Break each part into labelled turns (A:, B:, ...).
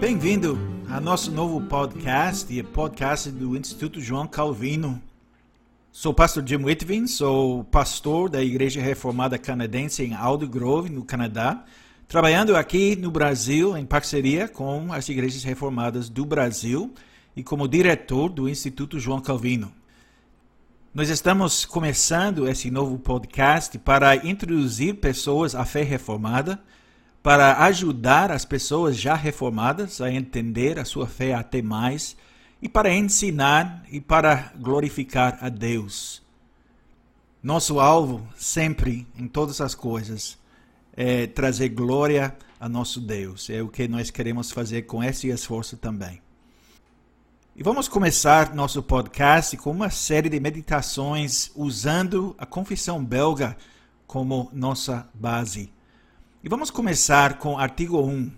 A: Bem-vindo a nosso novo podcast e podcast do Instituto João Calvino. Sou pastor Jim Whitvin, sou pastor da Igreja Reformada Canadense em Aldo Grove, no Canadá, trabalhando aqui no Brasil em parceria com as igrejas reformadas do Brasil e como diretor do Instituto João Calvino. Nós estamos começando esse novo podcast para introduzir pessoas à fé reformada para ajudar as pessoas já reformadas a entender a sua fé até mais e para ensinar e para glorificar a Deus. Nosso alvo, sempre, em todas as coisas, é trazer glória a nosso Deus. É o que nós queremos fazer com esse esforço também. E vamos começar nosso podcast com uma série de meditações usando a confissão belga como nossa base. E vamos começar com artigo 1.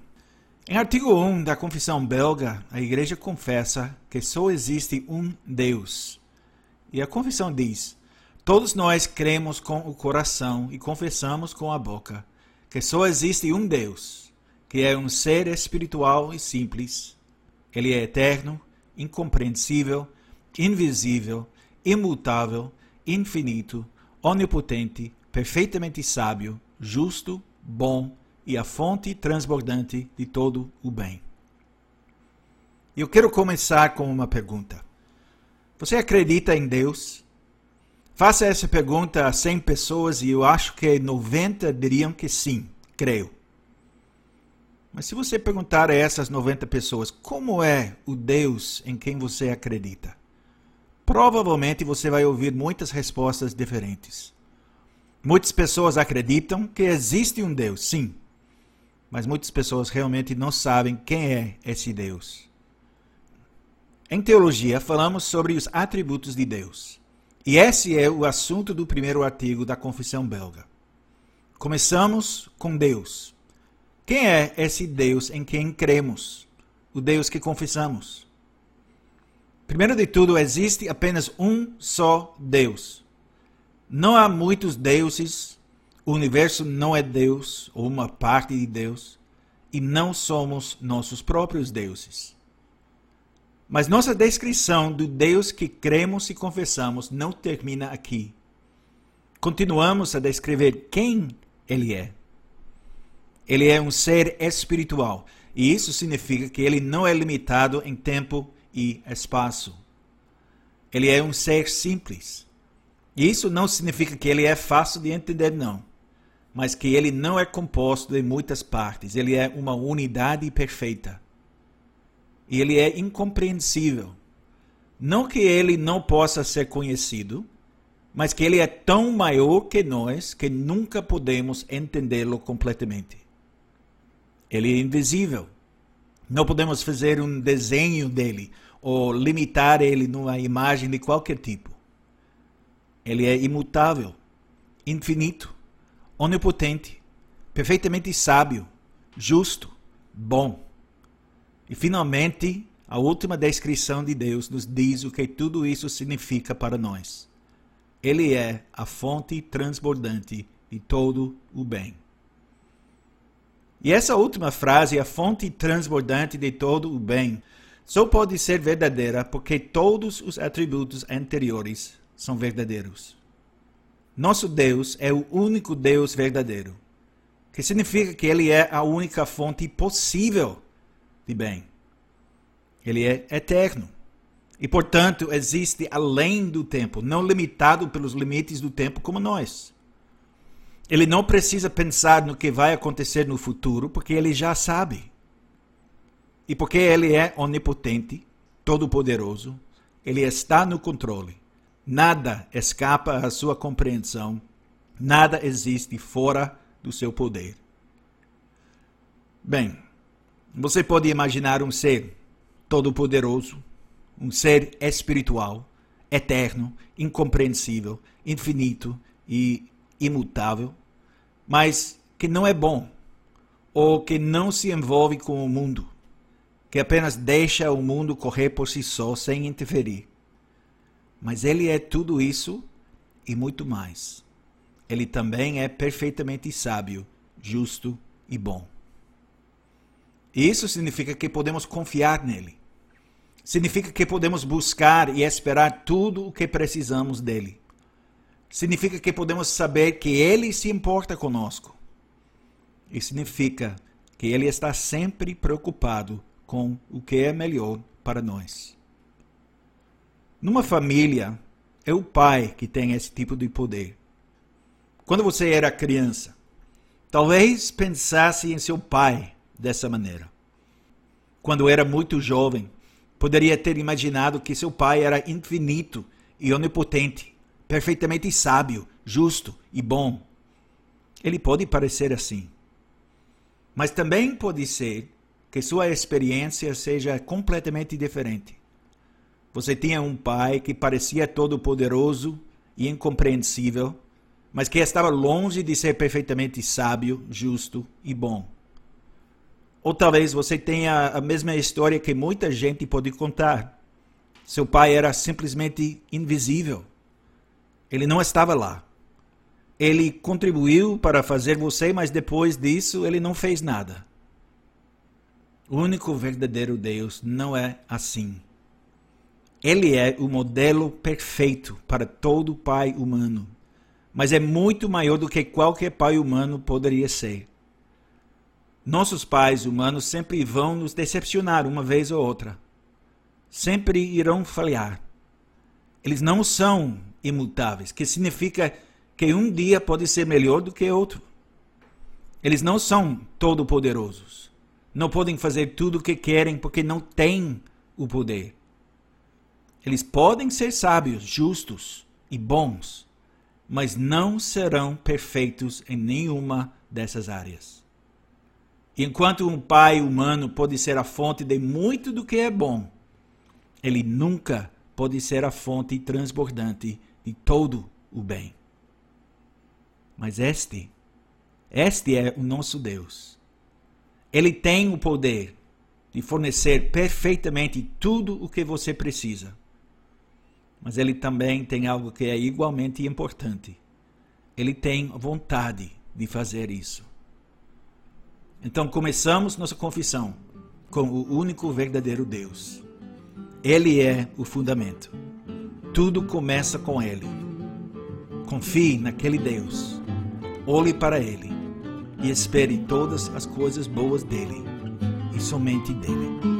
A: Em artigo 1 da Confissão Belga, a Igreja confessa que só existe um Deus. E a confissão diz: Todos nós cremos com o coração e confessamos com a boca que só existe um Deus, que é um ser espiritual e simples. Ele é eterno, incompreensível, invisível, imutável, infinito, onipotente, perfeitamente sábio, justo bom e a fonte transbordante de todo o bem. Eu quero começar com uma pergunta. Você acredita em Deus? Faça essa pergunta a 100 pessoas e eu acho que 90 diriam que sim, creio. Mas se você perguntar a essas 90 pessoas como é o Deus em quem você acredita, provavelmente você vai ouvir muitas respostas diferentes. Muitas pessoas acreditam que existe um Deus, sim. Mas muitas pessoas realmente não sabem quem é esse Deus. Em teologia, falamos sobre os atributos de Deus. E esse é o assunto do primeiro artigo da Confissão Belga. Começamos com Deus. Quem é esse Deus em quem cremos? O Deus que confessamos. Primeiro de tudo, existe apenas um só Deus. Não há muitos deuses, o universo não é Deus ou uma parte de Deus, e não somos nossos próprios deuses. Mas nossa descrição do Deus que cremos e confessamos não termina aqui. Continuamos a descrever quem ele é. Ele é um ser espiritual, e isso significa que ele não é limitado em tempo e espaço. Ele é um ser simples isso não significa que ele é fácil de entender, não. Mas que ele não é composto de muitas partes. Ele é uma unidade perfeita. E ele é incompreensível. Não que ele não possa ser conhecido, mas que ele é tão maior que nós que nunca podemos entendê-lo completamente. Ele é invisível. Não podemos fazer um desenho dele ou limitar ele numa imagem de qualquer tipo. Ele é imutável, infinito, onipotente, perfeitamente sábio, justo, bom. E finalmente, a última descrição de Deus nos diz o que tudo isso significa para nós. Ele é a fonte transbordante de todo o bem. E essa última frase, a fonte transbordante de todo o bem, só pode ser verdadeira porque todos os atributos anteriores são verdadeiros. Nosso Deus é o único Deus verdadeiro, que significa que ele é a única fonte possível de bem. Ele é eterno e, portanto, existe além do tempo, não limitado pelos limites do tempo como nós. Ele não precisa pensar no que vai acontecer no futuro, porque ele já sabe. E porque ele é onipotente, todo-poderoso, ele está no controle. Nada escapa à sua compreensão, nada existe fora do seu poder. Bem, você pode imaginar um ser todo-poderoso, um ser espiritual, eterno, incompreensível, infinito e imutável, mas que não é bom, ou que não se envolve com o mundo, que apenas deixa o mundo correr por si só sem interferir. Mas ele é tudo isso e muito mais. Ele também é perfeitamente sábio, justo e bom. Isso significa que podemos confiar nele. Significa que podemos buscar e esperar tudo o que precisamos dele. Significa que podemos saber que ele se importa conosco. E significa que ele está sempre preocupado com o que é melhor para nós. Numa família, é o pai que tem esse tipo de poder. Quando você era criança, talvez pensasse em seu pai dessa maneira. Quando era muito jovem, poderia ter imaginado que seu pai era infinito e onipotente, perfeitamente sábio, justo e bom. Ele pode parecer assim. Mas também pode ser que sua experiência seja completamente diferente. Você tinha um pai que parecia todo-poderoso e incompreensível, mas que estava longe de ser perfeitamente sábio, justo e bom. Ou talvez você tenha a mesma história que muita gente pode contar. Seu pai era simplesmente invisível. Ele não estava lá. Ele contribuiu para fazer você, mas depois disso ele não fez nada. O único verdadeiro Deus não é assim. Ele é o modelo perfeito para todo pai humano, mas é muito maior do que qualquer pai humano poderia ser. Nossos pais humanos sempre vão nos decepcionar uma vez ou outra. Sempre irão falhar. Eles não são imutáveis, que significa que um dia pode ser melhor do que outro. Eles não são todo-poderosos não podem fazer tudo o que querem porque não têm o poder. Eles podem ser sábios, justos e bons, mas não serão perfeitos em nenhuma dessas áreas. Enquanto um pai humano pode ser a fonte de muito do que é bom, ele nunca pode ser a fonte transbordante de todo o bem. Mas este, este é o nosso Deus ele tem o poder de fornecer perfeitamente tudo o que você precisa. Mas ele também tem algo que é igualmente importante. Ele tem vontade de fazer isso. Então começamos nossa confissão com o único verdadeiro Deus. Ele é o fundamento. Tudo começa com Ele. Confie naquele Deus. Olhe para Ele e espere todas as coisas boas dele e somente dele.